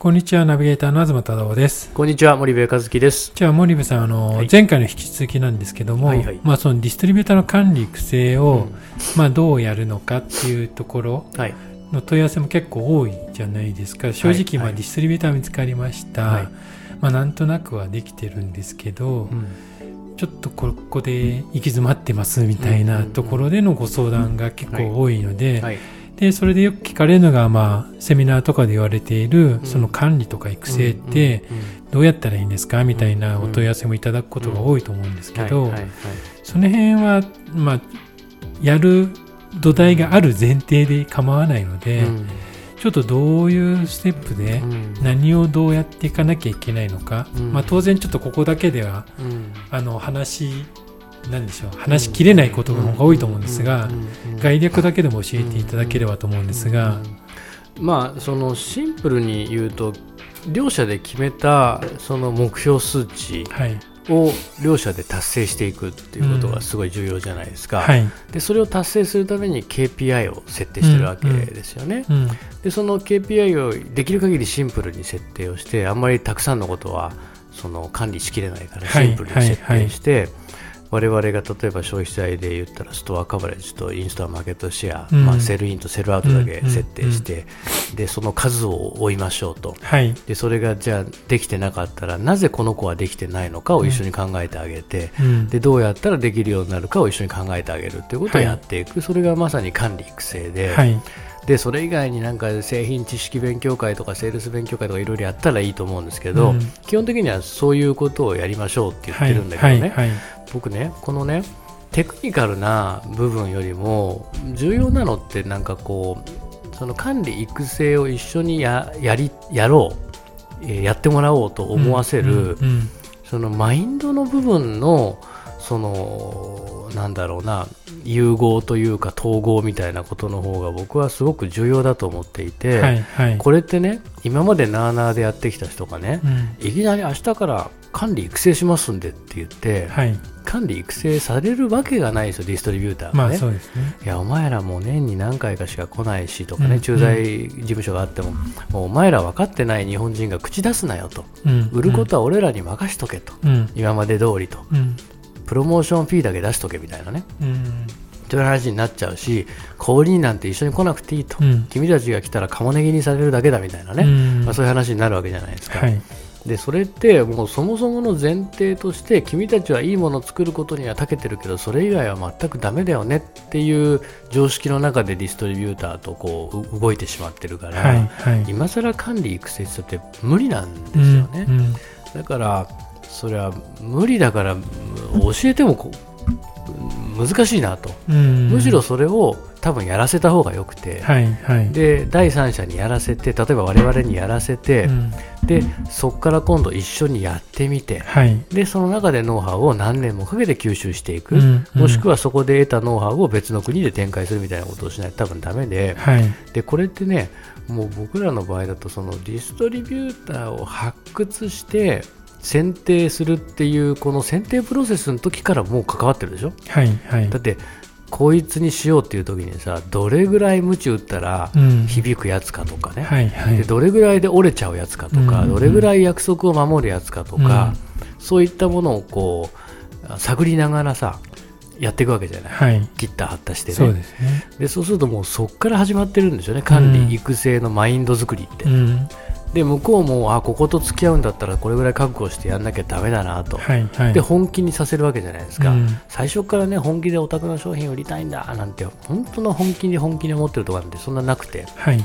こんにちは、ナビゲーターの東忠夫です。こんにちは、森部和樹です。じゃあ、森部さん、あの、はい前回の引き続きなんですけども、はいはいまあ、そのディストリビューターの管理育成を、うんまあ、どうやるのかっていうところはい。の問い合わせも結構多いじゃないですか。正直、まあ、はいディストリビューター見つかりました。はいまあ、なんとなくはできてるんですけど、うんちょっとここで行き詰まってますみたいなところでのご相談が結構多いので、はい。でそれでよく聞かれるのが、まあ、セミナーとかで言われている、うん。その管理とか育成って、どうやったらいいんですか？みたいなお問い合わせもいただくことが多いと思うんですけど、その辺は、まあ、やる土台がある前提で構わないので、うん。ちょっとどういうステップでうん。何をどうやっていかなきゃいけないのか、うん。まあ、当然ちょっとここだけではうん。あの話なんでしょう話しきれないことの方が多いと思うんですが、概略だけでも教えていただければと思うんですが、うんまあそのシンプルに言うと両者で決めたその目標数値はい、を両者で達成していくっていうことがすごい重要じゃないですか、はい、でそれを達成するために KPI を設定してるわけですよね、うん、でその KPI をできる限りシンプルに設定をしてあんまりたくさんのことはその管理しきれないからはい。シンプルに設定して、我々が例えば消費財で言ったらストアカバレッジとインストアマーケットシェア、うん。まあ、セルインとセルアウトだけうん設定して、でその数を追いましょうと。はい、でそれがじゃあできてなかったらなぜこの子はできてないのかを一緒に考えてあげて、うん、でどうやったらできるようになるかを一緒に考えてあげるということをはいやっていく、それがまさに管理育成で。はい、でそれ以外になんか製品知識勉強会とかセールス勉強会とかいろいろやったらいいと思うんですけど、うん。基本的にはそういうことをやりましょうって言ってるんだけどね、はい、はい、僕ねこのねテクニカルな部分よりも重要なのってなんかこうその管理育成を一緒にややりやろう、えーやってもらおうと思わせる、うんうん。そのマインドの部分のそのなんだろうな融合というか統合みたいなことの方が僕はすごく重要だと思っていて、はい、はい、これってね今までなあなあでやってきた人がねう、ん、いきなり明日から管理育成しますんでって言って、はい、管理育成されるわけがないですよディストリビューターがね。まあね。いやお前らもう年に何回かしか来ないしとかね、うん駐在事務所があっても、もうお前ら分かってない日本人が口出すなよと、うん、売ることは俺らに任しとけと、うん、今まで通りと、うん、プロモーションフィーだけ出しとけみたいなね、うん、という話になっちゃうし、小売りなんて一緒に来なくていいと、うん。君たちが来たらカモネギにされるだけだみたいなね、うん。まあ、そういう話になるわけじゃないですか。はい、でそれってもうそもそもの前提として君たちはいいものを作ることには長けてるけどそれ以外は全くダメだよねっていう常識の中でディストリビューターとこうう動いてしまってるから、はい、はい。今更管理育成って無理なんですうんよね、うん。だからそれは無理だから教えてもこう難しいなと、うん。むしろそれを多分やらせた方がよくて、はい、はい。で第三者にやらせて例えば我々にやらせて、うん。でそこから今度一緒にやってみてはい、でその中でノウハウを何年もかけて吸収していく、うんもしくはそこで得たノウハウを別の国で展開するみたいなことをしないと多分ダメではい、でこれってねもう僕らの場合だとそのディストリビューターを発掘して選定するっていうこの選定プロセスの時からもう関わってるでしょ？はい、はいだ。ってこいつにしようっていう時にさどれぐらい鞭打ったらうん響くやつかとかね、はい、はいで。どれぐらいで折れちゃうやつかとか、うんどれぐらい約束を守るやつかとか、そういったものをこう探りながらさやっていくわけじゃない、はい。切った貼ったしてねそうですね。でそうするともうそこから始まってるんですよね管理、うん育成のマインド作りって、うん。で向こうもあここと付き合うんだったらこれぐらい覚悟してやんなきゃダメだなと、はい、はい。で本気にさせるわけじゃないですか、うん。最初からね本気でお宅の商品売りたいんだなんて本当の本気に本気に思ってるとかなんてそんななくて。はい、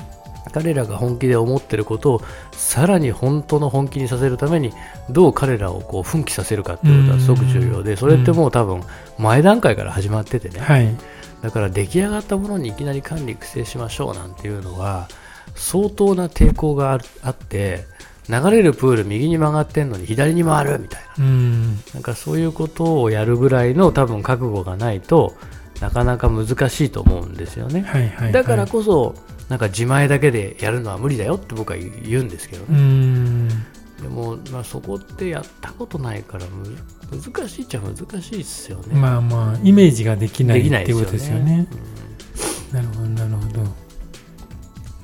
彼らが本気で思ってることをさらに本当の本気にさせるためにどう彼らをこう奮起させるかっていうことはすごく重要でそれってもう多分前段階から始まっててね。はい。だから出来上がったものにいきなり管理育成しましょうなんていうのは相当な抵抗があるあって流れるプール右に曲がってんのに左に回るみたいなうん。なんかそういうことをやるぐらいの多分覚悟がないとなかなか難しいと思うんですよね。はいはいはいだからこそなんか自前だけでやるのは無理だよって僕は言うんですけどうね、んでも、まあ、そこってやったことないからむ難しいっちゃ難しいですよね。まあまあイメージができないできないってことですよね。な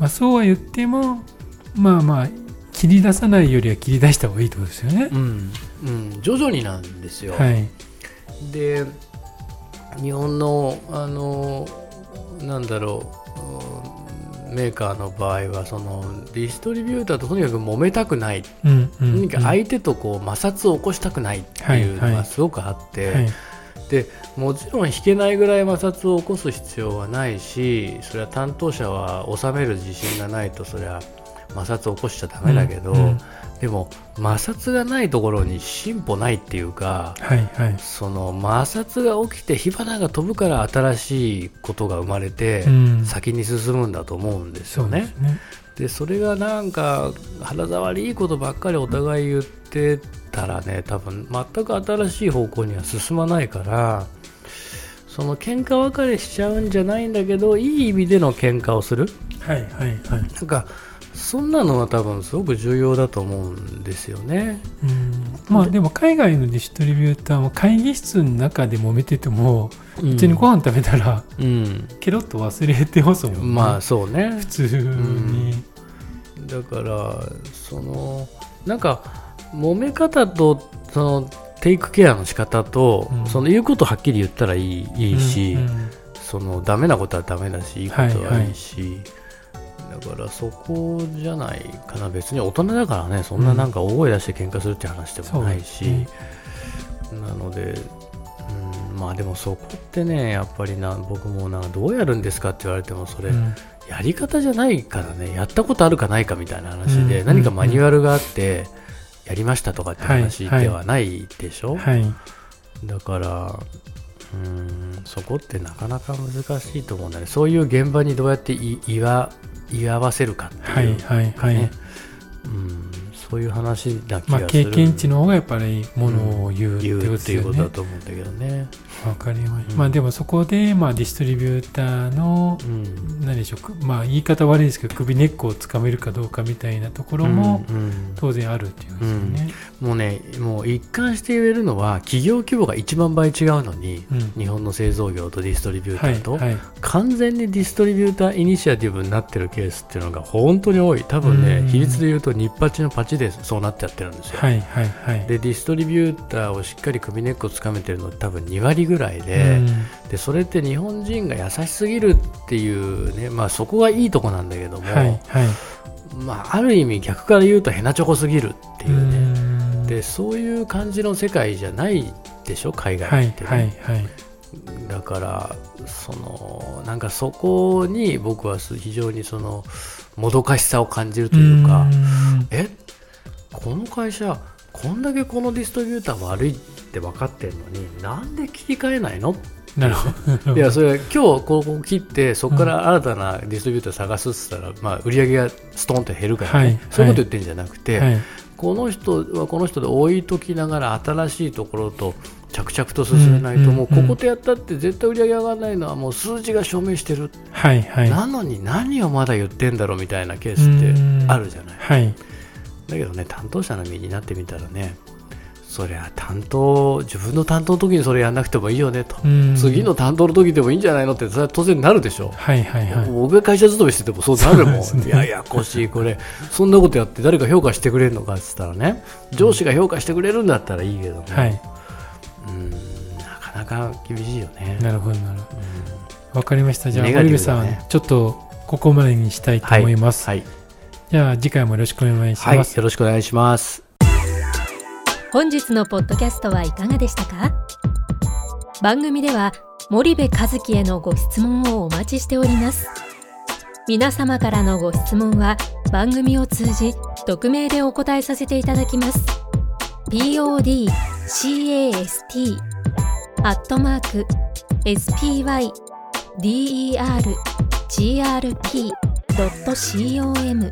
まあそうは言ってもまあまあ切り出さないよりは切り出した方がいいってことですよね。う。ん、うん、徐々になんですよ。はい。で日本のあのなんだろううんメーカーの場合はそのディストリビューターととにかく揉めたくない、うんうんとにかくは相手とこう摩擦を起こしたくないっていうのはいはい。がすごくあって、いでもちろん引けないぐらい摩擦を起こす必要はないしそれは担当者は収める自信がないとそれは摩擦を起こしちゃダメだけど、うんうんでも摩擦がないところに進歩ないっていうかはいはい。その摩擦が起きて火花が飛ぶから新しいことが生まれて、うん先に進むんだと思うんですよねそうです。ね。でそれがなんか肌触りいいことばっかりお互い言ってたらね多分全く新しい方向には進まないからその喧嘩別れしちゃうんじゃないんだけどいい意味での喧嘩をするはいはいはい。なんかそんなのは多分すごく重要だと思うんですよね。うんまあでも海外のディストリビューターも会議室の中で揉めてても普通にご飯食べたらうん、ケロッと忘れてますもんね。まあそうね普通に。だからそのなんか揉め方とそのテイクケアの仕方と、うん。その言うことはっきり言ったらいいいいし、うん。うんそのダメなことはダメだしいいことはいいし、だからそこじゃないかな。別に大人だからねそんななんか大声出して喧嘩するって話でもないし、そうですねなので、うん、まあでもそこってねやっぱりな僕もなどうやるんですかって言われてもそれ、うん。やり方じゃないからねやったことあるかないかみたいな話で、うん。何かマニュアルがあってやりましたとかって話はいではないでしょ、はい。だからうんそこってなかなか難しいと思うんだね。そういう現場にどうやってい言わ言わせるかってはいいう、はいはい。ね。うん、そういう話な気まあ経験値の方がやっぱりものを言うって言ことうっていうことだ。と思うんだけどね。わかりました。うんまあでもそこでまあディストリビューターのうん何でしょうくまあ言い方悪いですけど首根っこをつかめるかどうかみたいなところも当然あるっていうんですよね。もうね、もう一貫して言えるのは、企業規模が1万倍違うのに、うん日本の製造業とディストリビューターと、はいはい完全にディストリビューターイニシアティブになってるケースっていうのが本当に多い。多分ねうん、比率で言うと、日八のパチでそうなっちゃってるんですよ。はいはいはい。で、ディストリビューターをしっかり首根っこつかめてるのって多分2割ぐらいで、うんでそれって日本人が優しすぎるっていうね、まあそこがいいとこなんだけども、はいはい。まあある意味逆から言うとヘナチョコすぎるっていうね。うんでそういう感じの世界じゃないでしょ海はい外って、ねはいはい。だからそのなんかそこに僕はす非常にそのもどかしさを感じるというか、んえ？この会社こんだけこのディストリビューター悪いって分かってるのになんで切り替えないの？なるほど。いやそれ今日ここ切ってそこから新たなディストリビューター探すっつったら、まあ、売り上げがストンって減るから、ね。はい。そういうこと言ってるんじゃなくて、はい。この人はこの人で置いときながら新しいところと着々と進めないと、うんもうこことやったって絶対売り上げ上がらないのはもう数字が証明してる、はい。はい。なのに何をまだ言ってんだろうみたいなケースってあるじゃない、はい。だけどね担当者の身になってみたらねそりゃ担当自分の担当の時にそれやんなくてもいいよねと、うん次の担当の時でもいいんじゃないのってそれは当然なるでしょはいはいはい。僕が会社勤めしててもそうなるもん、ねいやいやこしいこれそんなことやって誰か評価してくれるのかっつったらね上司が評価してくれるんだったらいいけども、はい。うんなかなか厳しいよね。なるほどなるほど。わかりました。じゃあ、ネガテ森部さん、ちょっとここまでにしたいと思います。はい、じゃあ、次回もよろしくお願いしはい、ます。よろしくお願いします。本日のポッドキャストはいかがでしたか？番組では森部和樹へのご質問をお待ちしております皆様からのご質問は番組を通じ匿名でお答えさせていただきます podcast アットマーク spydergrp.com